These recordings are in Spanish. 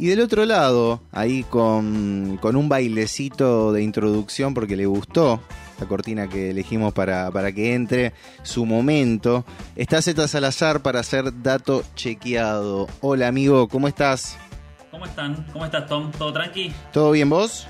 Y del otro lado, ahí con, con un bailecito de introducción porque le gustó la cortina que elegimos para, para que entre su momento, está Z Salazar para hacer dato chequeado. Hola amigo, ¿cómo estás? ¿Cómo están? ¿Cómo estás, Tom? ¿Todo tranqui? ¿Todo bien vos?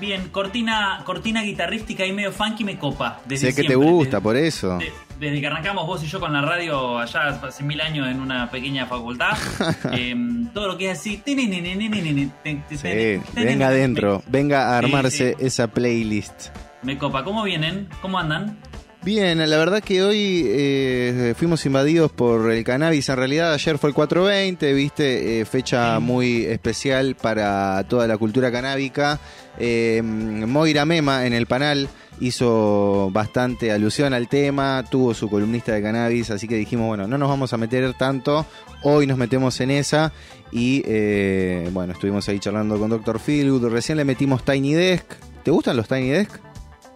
Bien, cortina, cortina guitarrística y medio funky me copa. Desde sé que te gusta, desde- por eso. Desde que arrancamos vos y yo con la radio allá hace mil años en una pequeña facultad, em, todo lo que es así. Sí, venga adentro, venga a Sí, armarse sí. esa playlist. Me copa. ¿Cómo vienen? ¿Cómo andan? Bien, la verdad que hoy eh, fuimos invadidos por el cannabis. En realidad ayer fue el 420, viste, Eh, fecha muy especial para toda la cultura canábica. Eh, Moira Mema en el panel hizo bastante alusión al tema, tuvo su columnista de cannabis, así que dijimos, bueno, no nos vamos a meter tanto, hoy nos metemos en esa y eh, bueno, estuvimos ahí charlando con Dr. Philwood, recién le metimos Tiny Desk. ¿Te gustan los Tiny Desk?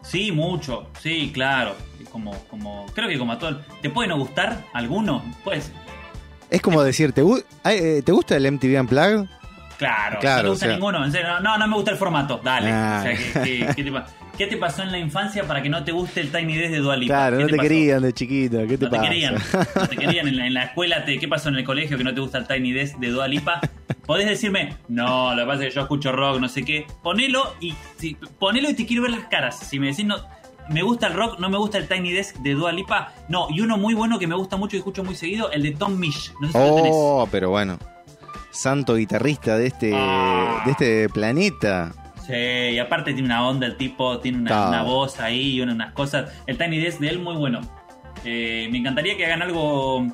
Sí, mucho. Sí, claro. Como, como, creo que como a todo. ¿Te puede no gustar alguno? Pues, Es como decir, ¿te, eh, ¿te gusta el MTV Unplugged? Claro, Claro, no te gusta o sea- ninguno, en serio, no, no me gusta el formato, dale. Ah. O sea, ¿qué, qué- qué te, pa- qué te pasó en la infancia para que no te guste el Tiny Desk de Dualipa? Claro, no te, querían de chiquito, ¿qué te No te querían, no te querían en la, en la escuela, te, ¿qué pasó en el colegio que no te gusta el Tiny Desk de Dua Lipa? Podés decirme, no, lo que pasa es que yo escucho rock, no sé qué. Ponelo y si, ponelo y te quiero ver las caras. Si me decís, no, me gusta el rock, no me gusta el Tiny Desk de Dua Lipa. No, y uno muy bueno que me gusta mucho y escucho muy seguido, el de Tom Misch. No sé si lo tenés. Oh, pero bueno. Santo guitarrista de este, Ah. de este planeta. Sí, y aparte tiene una onda el tipo, tiene una, voz ahí y una- unas cosas. El Tiny Desk de él muy bueno. Eh, me encantaría que hagan algo,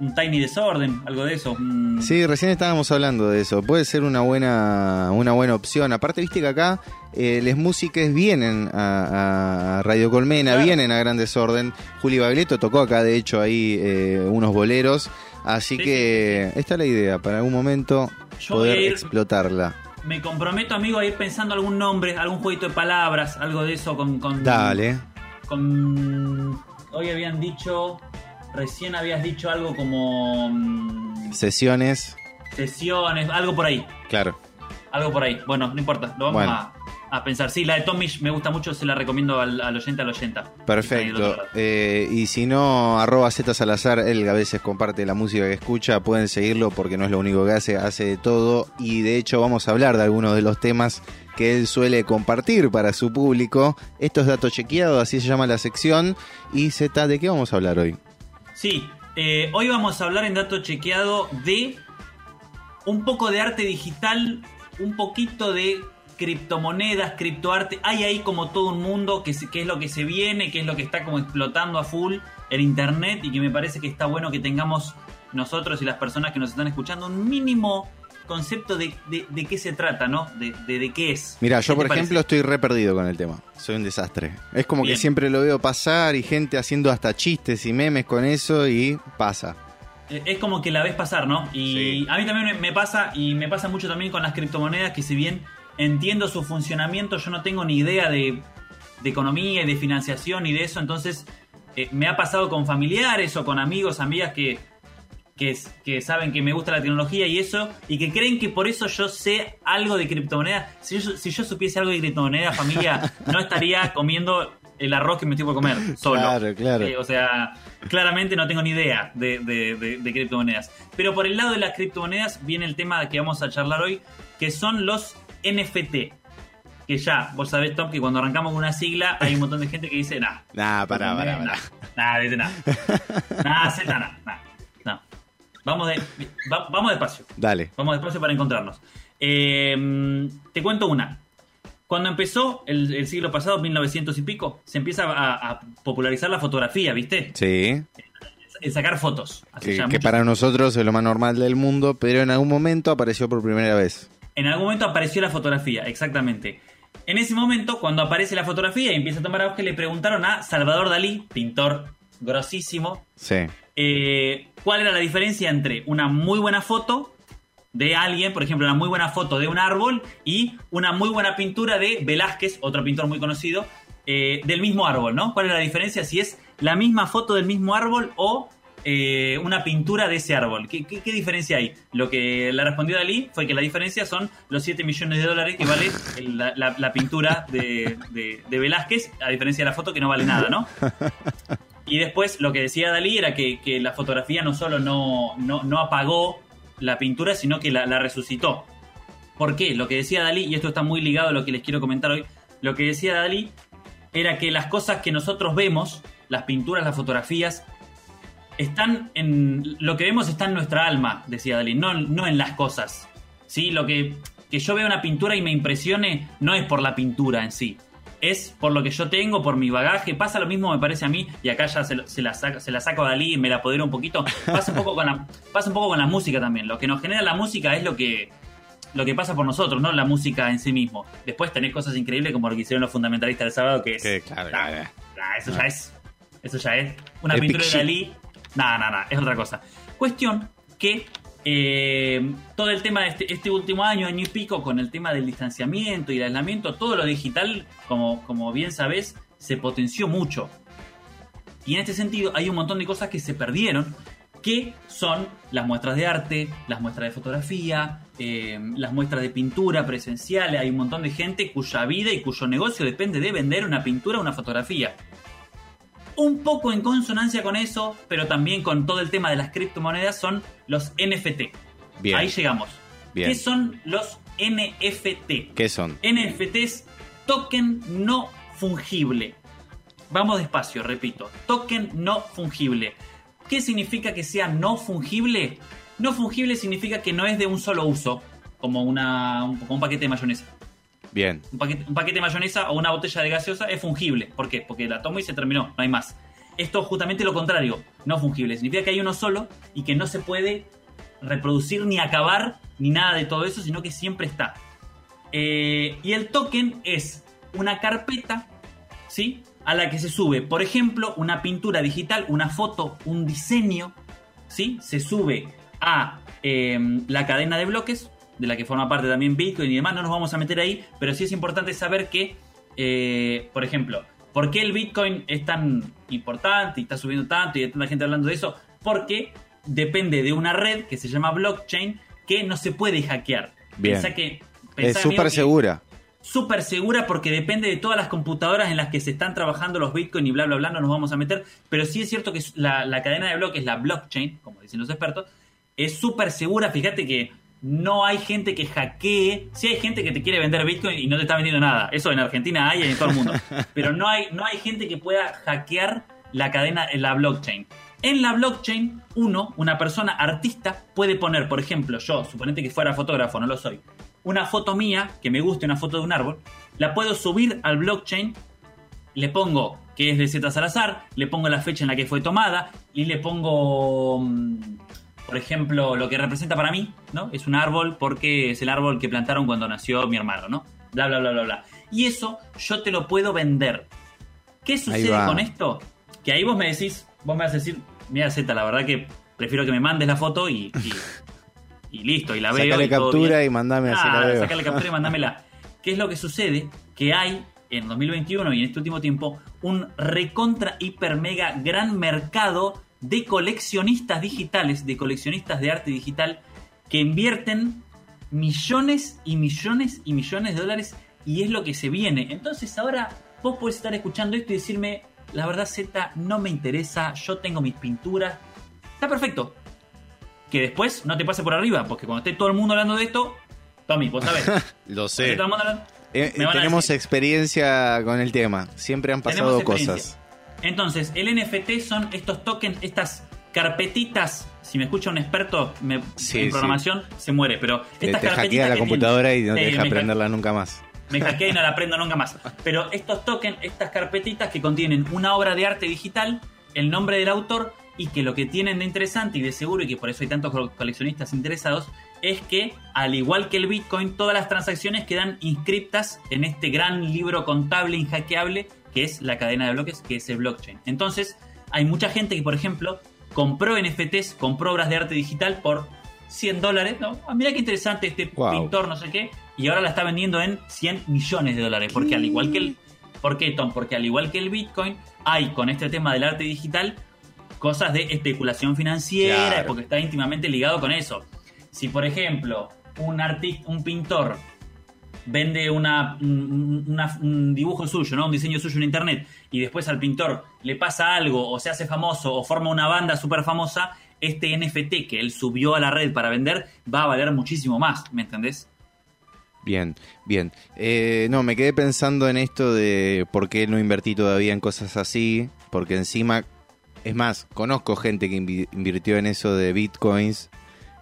un Tiny Desorden, algo de eso. Sí, recién estábamos hablando de eso. Puede ser una buena, una buena opción. Aparte, viste que acá eh, las músicas vienen a, a Radio Colmena, Claro. vienen a Gran Desorden. Juli Bagleto tocó acá, de hecho, ahí eh, unos boleros. Así Sí, que esta es la idea, para algún momento Yo poder ir- explotarla. Me comprometo, amigo, a ir pensando algún nombre, algún jueguito de palabras, algo de eso con. con Dale. Con. Hoy habían dicho. Recién habías dicho algo como. mm, Sesiones, sesiones, algo por ahí. claro. Algo por ahí. Bueno, no importa, lo vamos Bueno. a, a pensar. Sí, la de Tom Misch me gusta mucho, se la recomiendo al, al oyente al oyenta. Perfecto. Eh, y si no, arroba Z Salazar, él a veces comparte la música que escucha, pueden seguirlo porque no es lo único que hace, hace de todo. Y de hecho vamos a hablar de algunos de los temas que él suele compartir para su público. Esto es Dato Chequeado, así se llama la sección. Y Z, ¿de qué vamos a hablar hoy? Sí, eh, hoy vamos a hablar en dato chequeado de un poco de arte digital, un poquito de criptomonedas, criptoarte. Hay ahí como todo un mundo que, que es lo que se viene, que es lo que está como explotando a full el internet y que me parece que está bueno que tengamos nosotros y las personas que nos están escuchando un mínimo concepto de, de- de qué se trata, ¿no? De, de- qué es. Mira, ¿Qué yo por parece? ejemplo estoy re perdido con el tema. Soy un desastre. Es como que siempre lo veo pasar y gente haciendo hasta chistes y memes con eso y pasa. Eh, Es como que la ves pasar, ¿no? Y Sí. a mí también me- me pasa, y me pasa mucho también con las criptomonedas, que si bien entiendo su funcionamiento, yo no tengo ni idea de, de economía y de financiación y de eso, entonces eh, me ha pasado con familiares o con amigos, amigas que, que, es- que saben que me gusta la tecnología y eso, y que creen que por eso yo sé algo de criptomonedas. Si yo, si yo supiese algo de criptomonedas, familia, no estaría comiendo el arroz que me estoy por comer solo. Claro, claro. Eh, o sea, claramente no tengo ni idea de, de- de- de criptomonedas. Pero por el lado de las criptomonedas viene el tema que vamos a charlar hoy, que son los NFT. Que ya, vos sabés, Tom, que cuando arrancamos con una sigla hay un montón de gente que dice, nah. Nah, pará, pará, pará. Nada, dice nada. Nada, Z, No. Vamos, de, va- vamos despacio. Dale. Vamos despacio para encontrarnos. Eh, te cuento una. Cuando empezó el, el siglo pasado, 1900 y pico, se empieza a, a popularizar la fotografía, ¿viste? Sí. El sacar fotos. Que, que para nosotros es lo más normal del mundo, pero en algún momento apareció por primera vez. En algún momento apareció la fotografía, exactamente. En ese momento, cuando aparece la fotografía y empieza a tomar auge, le preguntaron a Salvador Dalí, pintor grosísimo, Sí. Eh, cuál era la diferencia entre una muy buena foto de alguien, por ejemplo, una muy buena foto de un árbol y una muy buena pintura de Velázquez, otro pintor muy conocido, eh, del mismo árbol, ¿no? ¿Cuál es la diferencia? Si es la misma foto del mismo árbol o eh, una pintura de ese árbol. ¿Qué, diferencia hay? Lo que le respondió Dalí fue que la diferencia son los 7 millones de dólares que vale la, la- la pintura de- de Velázquez, a diferencia de la foto que no vale nada, ¿no? Y después lo que decía Dalí era que, que la fotografía no solo no, no, no apagó la pintura, sino que la, resucitó. ¿Por qué? Lo que decía Dalí, y esto está muy ligado a lo que les quiero comentar hoy, lo que decía Dalí era que las cosas que nosotros vemos, las pinturas, las fotografías, están en. Lo que vemos está en nuestra alma, decía Dalí, no, no en las cosas. ¿Sí? Lo que, que yo vea una pintura y me impresione no es por la pintura en sí. Es por lo que yo tengo, por mi bagaje. Pasa lo mismo, me parece a mí, y acá ya se, se la, saco, se la saco a Dalí y me la apodero un poquito. Pasa un poco con la, pasa un poco con la música también. Lo que nos genera la música es lo que, lo que pasa por nosotros, no la música en sí mismo. Después tenés cosas increíbles como lo que hicieron los fundamentalistas del sábado, que es. Que, claro, Ah, claro. ah, eso ya es. Eso ya es. Una Epic pintura de. Dalí. Nada, nada, nada. Es otra cosa. Cuestión que eh, todo el tema de este, este último año, año y pico, con el tema del distanciamiento y el aislamiento, todo lo digital, como, como bien sabes, se potenció mucho. Y en este sentido hay un montón de cosas que se perdieron, que son las muestras de arte, las muestras de fotografía, eh, las muestras de pintura presenciales. Hay un montón de gente cuya vida y cuyo negocio depende de vender una pintura o una fotografía. Un poco en consonancia con eso, pero también con todo el tema de las criptomonedas, son los NFT. Bien. Ahí llegamos. Bien. ¿Qué son los NFT? ¿Qué son? NFTs, token no fungible. Vamos despacio, repito. Token no fungible. ¿Qué significa que sea no fungible? No fungible significa que no es de un solo uso, como, una, como un paquete de mayonesa. Bien. Un paquete, de mayonesa o una botella de gaseosa es fungible. ¿Por qué? Porque la tomo y se terminó, no hay más. Esto es justamente lo contrario, no fungible. Significa que hay uno solo y que no se puede reproducir ni acabar ni nada de todo eso, sino que siempre está. Eh, y el token es una carpeta, ¿sí? A la que se sube, por ejemplo, una pintura digital, una foto, un diseño, ¿sí? Se sube a eh, la cadena de bloques, de la que forma parte también Bitcoin y demás, no nos vamos a meter ahí, pero sí es importante saber que, eh, por ejemplo, ¿por qué el Bitcoin es tan importante y está subiendo tanto y hay tanta gente hablando de eso? Porque depende de una red que se llama blockchain que no se puede hackear. Bien. Pensá que, Es pensá, súper segura. súper segura porque depende de todas las computadoras en las que se están trabajando los Bitcoin y bla, bla, bla, no nos vamos a meter. Pero sí es cierto que la, la cadena de bloques, la blockchain, como dicen los expertos, es súper segura. Fíjate que no hay gente que hackee. Sí hay gente que te quiere vender Bitcoin y no te está vendiendo nada. Eso en Argentina hay y en todo el mundo. Pero no hay, no hay gente que pueda hackear la cadena, la blockchain. En la blockchain, uno, una persona artista, puede poner, por ejemplo, yo, suponete que fuera fotógrafo, no lo soy, una foto mía, que me guste una foto de un árbol, la puedo subir al blockchain, le pongo que es de Z Salazar, le pongo la fecha en la que fue tomada y le pongo, mm, por ejemplo, lo que representa para mí, ¿no? Es un árbol porque es el árbol que plantaron cuando nació mi hermano, ¿no? Bla, bla, bla, bla, bla. Y eso yo te lo puedo vender. ¿Qué sucede con esto? Que ahí vos me decís, vos me vas a decir, mira Z, la verdad que prefiero que me mandes la foto y, y, y listo, y la veo. Sacale y captura y mandame así Ah, la veo. sacale captura y mandámela. ¿Qué es lo que sucede? Que hay en 2021 y en este último tiempo un recontra hiper mega gran mercado de coleccionistas digitales, de coleccionistas de arte digital que invierten millones y millones y millones de dólares y es lo que se viene. Entonces ahora vos podés estar escuchando esto y decirme, la verdad Z no me interesa, yo tengo mis pinturas. Está perfecto. Que después no te pase por arriba, porque cuando esté todo el mundo hablando de esto, Tommy, vos sabés. Lo sé. hablando- Eh, tenemos experiencia con el tema. Siempre han pasado cosas. Entonces, el NFT son estos tokens, estas carpetitas. Si me escucha un experto me- Sí, en sí. programación, se muere. Pero Te, estas te carpetitas hackea la que computadora y no te deja me ha- prenderla nunca más. Me hackea y no la prendo nunca más. Pero estos tokens, estas carpetitas que contienen una obra de arte digital, el nombre del autor y que lo que tienen de interesante y de seguro y que por eso hay tantos co- coleccionistas interesados es que al igual que el Bitcoin todas las transacciones quedan inscriptas en este gran libro contable inhackeable que es la cadena de bloques que es el blockchain. Entonces hay mucha gente que por ejemplo compró NFTs, compró obras de arte digital por 100 dólares, ¿no? Ah, mira qué interesante este Wow. pintor, no sé qué, y ahora la está vendiendo en 100 millones de dólares, porque al igual que el... ¿Por qué, Tom? Porque al igual que el Bitcoin, hay con este tema del arte digital cosas de especulación financiera, Claro. porque está íntimamente ligado con eso. Si, por ejemplo, un artista, un pintor vende un- dibujo suyo, ¿no? un diseño suyo en internet, y después al pintor le pasa algo, o se hace famoso, o forma una banda súper famosa, este NFT que él subió a la red para vender va a valer muchísimo más, ¿me entendés? Bien, bien. Eh, no, me quedé pensando en esto de por qué no invertí todavía en cosas así, porque encima, es más, conozco gente que invi- invirtió en eso de bitcoins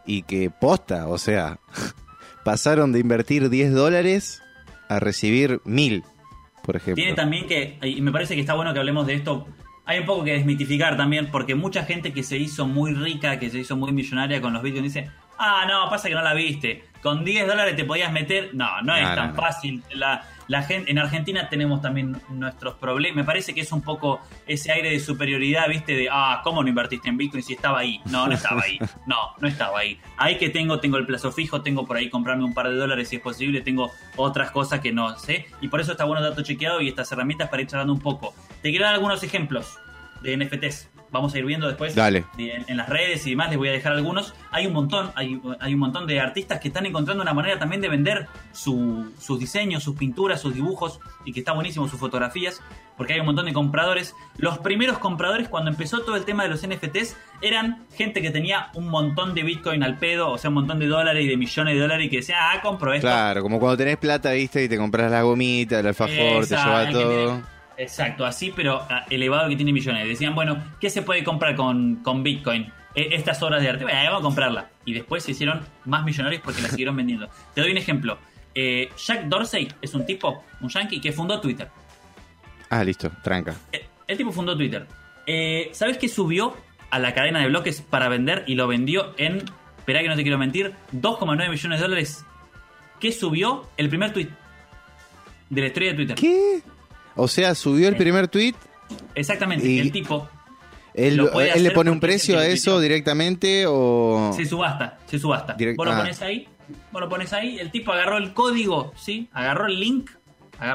y que posta, o sea, pasaron de invertir 10 dólares a recibir 1000, por ejemplo. Tiene también que, y me parece que está bueno que hablemos de esto, hay un poco que desmitificar también, porque mucha gente que se hizo muy rica, que se hizo muy millonaria con los bitcoins, dice, ah, no, pasa que no la viste, con 10 dólares te podías meter, no, no es no, tan no. fácil, la, la gente, en Argentina tenemos también nuestros problemas, me parece que es un poco ese aire de superioridad, viste, de, ah, ¿cómo no invertiste en bitcoin si estaba ahí? No, no estaba ahí, no, no estaba ahí. Ahí que tengo, tengo el plazo fijo, tengo por ahí comprarme un par de dólares si es posible, tengo otras cosas que no sé, y por eso está bueno dato chequeado y estas herramientas para ir charlando un poco. Te quiero dar algunos ejemplos de NFTs. Vamos a ir viendo después Dale. en, en las redes y demás. Les voy a dejar algunos. Hay un montón, hay, hay un montón de artistas que están encontrando una manera también de vender su- sus diseños, sus pinturas, sus dibujos y que está buenísimo sus fotografías porque hay un montón de compradores. Los primeros compradores cuando empezó todo el tema de los NFTs eran gente que tenía un montón de Bitcoin al pedo, o sea, un montón de dólares y de millones de dólares y que decía, ah, compro esto. Claro, como cuando tenés plata, viste, y te compras la gomita, el alfajor, te lleva todo. Exacto, así, pero ah, elevado que tiene millones. Decían, bueno, ¿qué se puede comprar con, con Bitcoin? E- Estas obras de arte, bueno, vamos a comprarla. Y después se hicieron más millonarios porque la siguieron vendiendo. Te doy un ejemplo. Eh, Jack Dorsey es un tipo, un yankee, que fundó Twitter. Ah, listo, tranca. Eh, El tipo fundó Twitter. Eh, ¿Sabes qué subió a la cadena de bloques para vender y lo vendió en, espera que no te quiero mentir, 2,9 millones de dólares? ¿Qué subió? El primer tweet de la historia de Twitter. ¿Qué? O sea, subió el primer tweet, Exactamente, Y- el tipo él, le pone un precio a eso directamente o... se subasta, se subasta. Direct- vos lo ah. pones ahí, vos lo pones ahí, el tipo agarró el código, ¿sí? Agarró el link,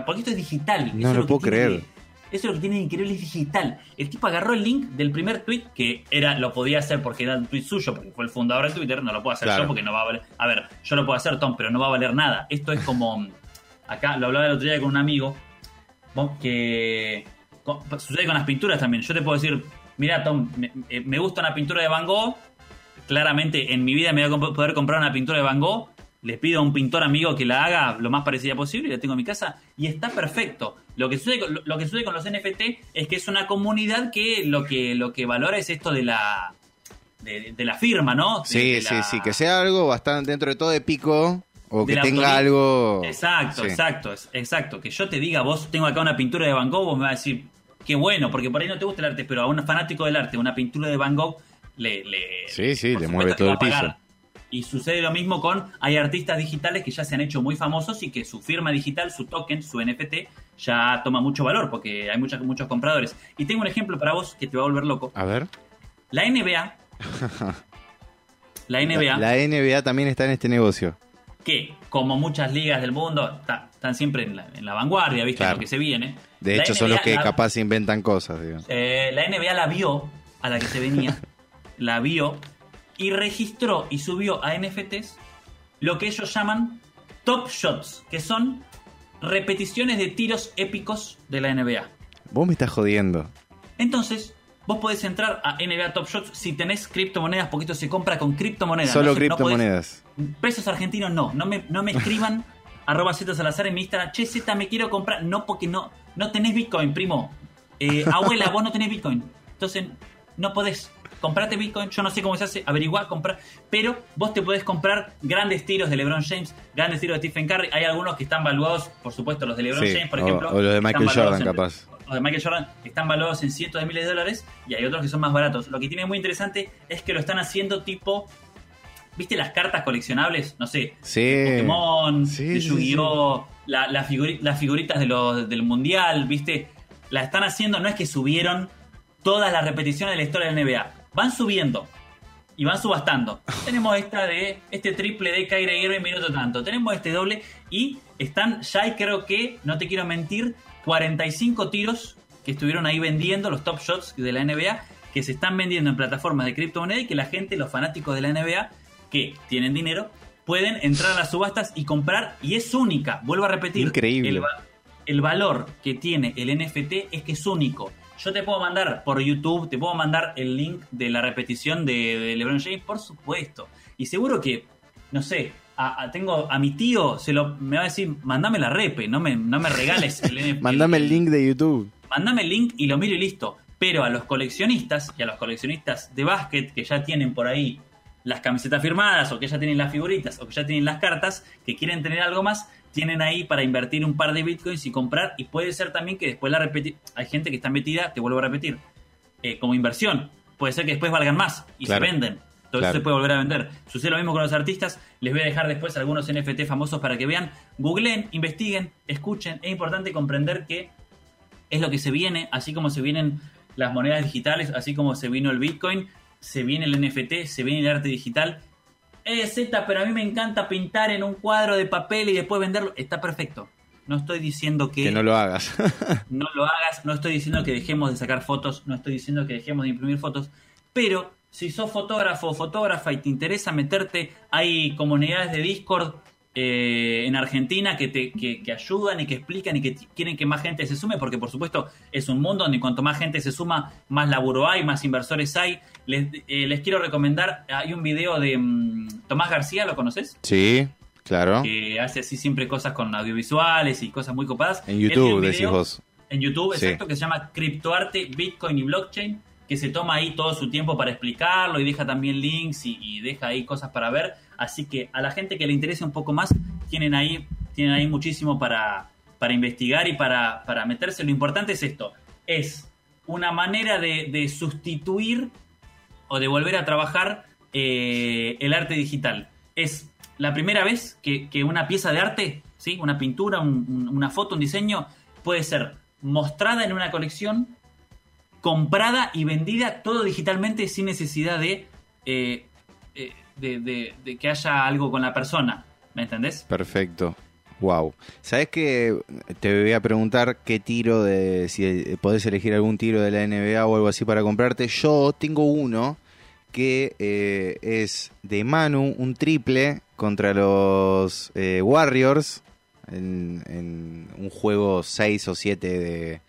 porque esto es digital. No eso lo puedo creer. eso es lo que tiene de increíble, es digital. El tipo agarró el link del primer tweet, que era lo podía hacer porque era un tweet suyo, porque fue el fundador de Twitter, no lo puedo hacer Claro. yo porque no va a valer. A ver, yo lo puedo hacer, Tom, pero no va a valer nada. Esto es como. Acá lo hablaba el otro día con un amigo, vos, que con- sucede con las pinturas también. Yo te puedo decir, mira Tom, me, eh, me gusta una pintura de Van Gogh, claramente en mi vida me voy a poder comprar una pintura de Van Gogh, les pido a un pintor amigo que la haga lo más parecida posible y la tengo en mi casa y está perfecto. Lo que sucede con, lo, lo que sucede con los NFT es que es una comunidad que lo que lo que valora es esto de la de, de la firma, ¿no? De- Sí, de sí, sí, que sea algo bastante dentro de todo épico o que tenga algo... Exacto, Sí. exacto, exacto. Que yo te diga, vos tengo acá una pintura de Van Gogh, vos me vas a decir, qué bueno, porque por ahí no te gusta el arte, pero a un fanático del arte, una pintura de Van Gogh, le... le Sí, sí, le mueve todo el piso. Y sucede lo mismo con, hay artistas digitales que ya se han hecho muy famosos y que su firma digital, su token, su NFT, ya toma mucho valor porque hay muchos, muchos compradores. Y tengo un ejemplo para vos que te va a volver loco. A ver. La NBA, la NBA, La, la NBA también está en este negocio. Que como muchas ligas del mundo están siempre en la, en la vanguardia, ¿viste? Claro. Lo que se viene. De La hecho, son los que la- capaz inventan cosas, digamos. eh, la NBA la vio a la que se venía, la vio y registró y subió a NFTs lo que ellos llaman top shots, que son repeticiones de tiros épicos de la NBA. Vos me estás jodiendo. Entonces, vos podés entrar a NBA Top Shots si tenés criptomonedas, porque esto se compra con criptomonedas. Solo no se- no podés- criptomonedas. Pesos argentinos no, no me, no me escriban arroba Z Salazar en mi Instagram, che Z me quiero comprar, no porque no, no tenés Bitcoin, primo. Eh, abuela, vos no tenés Bitcoin. Entonces, no podés. Comprate Bitcoin, yo no sé cómo se hace, averiguar, comprar, pero vos te podés comprar grandes tiros de LeBron James, grandes tiros de Stephen Curry. Hay algunos que están valuados, por supuesto, los de LeBron Sí, James, por o- ejemplo. o los de Michael Jordan, capaz. De Michael Jordan están valuados en cientos de miles de dólares y hay otros que son más baratos. Lo que tiene muy interesante es que lo están haciendo tipo. ¿Viste las cartas coleccionables? No sé. Sí. de Pokémon, Sí, de sí, Yu-Gi-Oh! la- la figuri- las figuritas de los, del Mundial, ¿viste? La están haciendo, no es que subieron todas las repeticiones de la historia del NBA. Van subiendo y van subastando. Tenemos esta de este triple de Kyrie Irving minuto tanto. Tenemos este doble y están ya hay creo que, no te quiero mentir, 45 tiros que estuvieron ahí vendiendo los top shots de la NBA que se están vendiendo en plataformas de criptomonedas y que la gente, los fanáticos de la NBA, que tienen dinero, pueden entrar a las subastas y comprar. Y es única, vuelvo a repetir. Increíble. El, el valor que tiene el NFT es que es único. Yo te puedo mandar por YouTube, te puedo mandar el link de la repetición de, LeBron James, por supuesto. Y seguro que, no sé, a, tengo a mi tío, se lo, me va a decir, mandame la repe, no me, no me regales el NFT. mandame el link de YouTube. Mandame el link y lo miro y listo. Pero a los coleccionistas y a los coleccionistas de básquet que ya tienen por ahí las camisetas firmadas o que ya tienen las figuritas o que ya tienen las cartas, que quieren tener algo más, tienen ahí para invertir un par de bitcoins y comprar. Y puede ser también que después la repetir. Hay gente que está metida, te vuelvo a repetir, eh, como inversión. Puede ser que después valgan más y se venden. Entonces se puede volver a vender. Sucede lo mismo con los artistas. Les voy a dejar después algunos NFT famosos para que vean. Googleen, investiguen, escuchen. Es importante comprender que es lo que se viene, así como se vienen las monedas digitales, así como se vino el Bitcoin, se viene el NFT, se viene el arte digital eh, Z, pero a mí me encanta pintar en un cuadro de papel y después venderlo. Está perfecto. No estoy diciendo que... Que no lo hagas. no lo hagas, no estoy diciendo que dejemos de sacar fotos, no estoy diciendo que dejemos de imprimir fotos, pero si sos fotógrafo o fotógrafa y te interesa meterte, hay comunidades de Discord eh, en Argentina que, te, que, ayudan y que explican y que quieren que más gente se sume, porque por supuesto es un mundo donde cuanto más gente se suma, más laburo hay, más inversores hay. Les, eh, les quiero recomendar, hay un video de mm, Tomás García, ¿lo conoces? Sí, claro. Que hace así siempre cosas con audiovisuales y cosas muy copadas. En YouTube, decís vos. En YouTube, exacto, que se llama Criptoarte, Bitcoin y Blockchain, que se toma ahí todo su tiempo para explicarlo y deja también links y, deja ahí cosas para ver Así que a la gente que le interese un poco más, tienen ahí, tienen ahí muchísimo para, para investigar y para, para meterse. Lo importante es esto, es una manera de, sustituir o de volver a trabajar eh, el arte digital. Es la primera vez que, una pieza de arte, ¿sí? una pintura, una foto, un diseño, puede ser mostrada en una colección, comprada y vendida todo digitalmente sin necesidad de eh, eh, de, que haya algo con la persona. ¿Me entendés? Perfecto. Wow. ¿Sabes que Te voy a preguntar qué tiro de. Si podés elegir algún tiro de la NBA o algo así para comprarte. Yo tengo uno que eh, es de Manu, un triple contra los eh, Warriors en, en, un juego 6 o 7 de.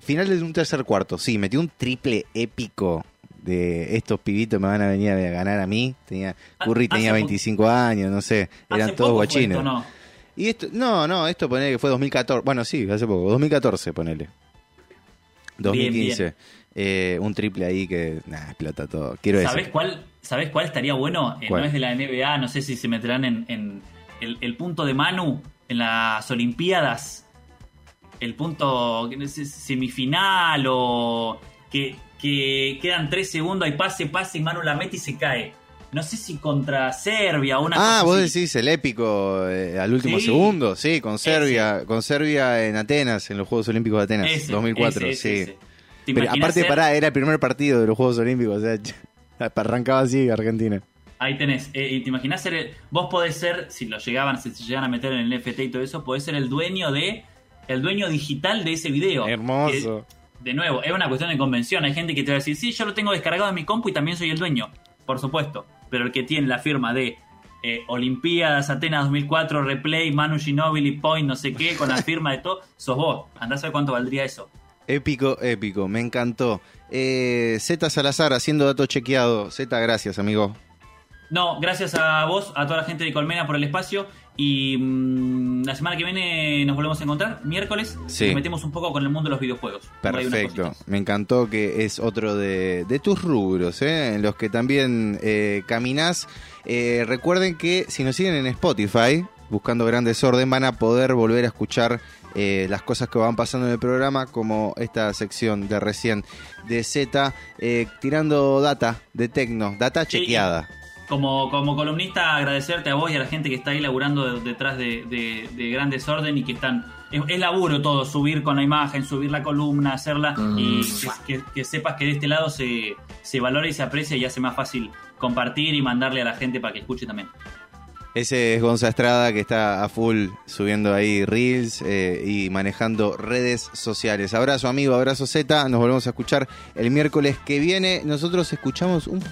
Final de un tercer cuarto. Sí, metió un triple épico de estos pibitos me van a venir a ganar a mí. Tenía, ah, Curry tenía 25 años, no sé, eran todos guachines. No? Y esto, no, no, esto ponele que fue 2014. Bueno, sí, hace poco, 2014 ponele. 2015. Eh, un triple ahí que nada, explota todo. Quiero ¿Sabes cuál, ¿Sabes cuál estaría bueno? Eh, no es de la NBA, no sé si se meterán en, el, el, punto de Manu en las Olimpiadas. El punto semifinal o que que quedan tres segundos, hay pase, pase y Manu la mete y se cae. No sé si contra Serbia o una Ah, vos decís el épico eh, al último segundo, sí, con Serbia, con Serbia en Atenas, en los Juegos Olímpicos de Atenas, 2004, sí. Pero aparte, pará, era el primer partido de los Juegos Olímpicos, o sea, arrancaba así Argentina. Ahí tenés, eh, te imaginás ser, vos podés ser, si lo llegaban, si se llegan a meter en el NFT y todo eso, podés ser el dueño de, el dueño digital de ese video. Hermoso de nuevo, es una cuestión de convención. Hay gente que te va a decir, sí, yo lo tengo descargado en mi compu y también soy el dueño. Por supuesto. Pero el que tiene la firma de eh, Olimpiadas, Atenas 2004, Replay, Manu Ginobili, Point, no sé qué, con la firma de todo, sos vos. Andá a ver cuánto valdría eso. Épico, épico, me encantó. Eh, Z Salazar haciendo dato chequeado. Z, gracias, amigo. No, gracias a vos, a toda la gente de Colmena por el espacio. Y mm, la semana que viene nos volvemos a encontrar, miércoles. Sí. Nos metemos un poco con el mundo de los videojuegos. Perfecto. Me encantó que es otro de, tus rubros, ¿eh? en los que también eh, caminás. Eh, recuerden que si nos siguen en Spotify, buscando Gran Desorden, van a poder volver a escuchar eh, las cosas que van pasando en el programa, como esta sección de recién de Z, tirando data de Tecno, data chequeada como, como columnista, agradecerte a vos y a la gente que está ahí laburando detrás de, de, Gran Desorden y que están. Es, laburo todo, subir con la imagen, subir la columna, hacerla y mm. que, sepas que de este lado se, se valora y se aprecia y hace más fácil compartir y mandarle a la gente para que escuche también. Ese es Gonza Estrada que está a full subiendo ahí reels eh, y manejando redes sociales. Abrazo amigo, abrazo Z, nos volvemos a escuchar el miércoles que viene. Nosotros escuchamos un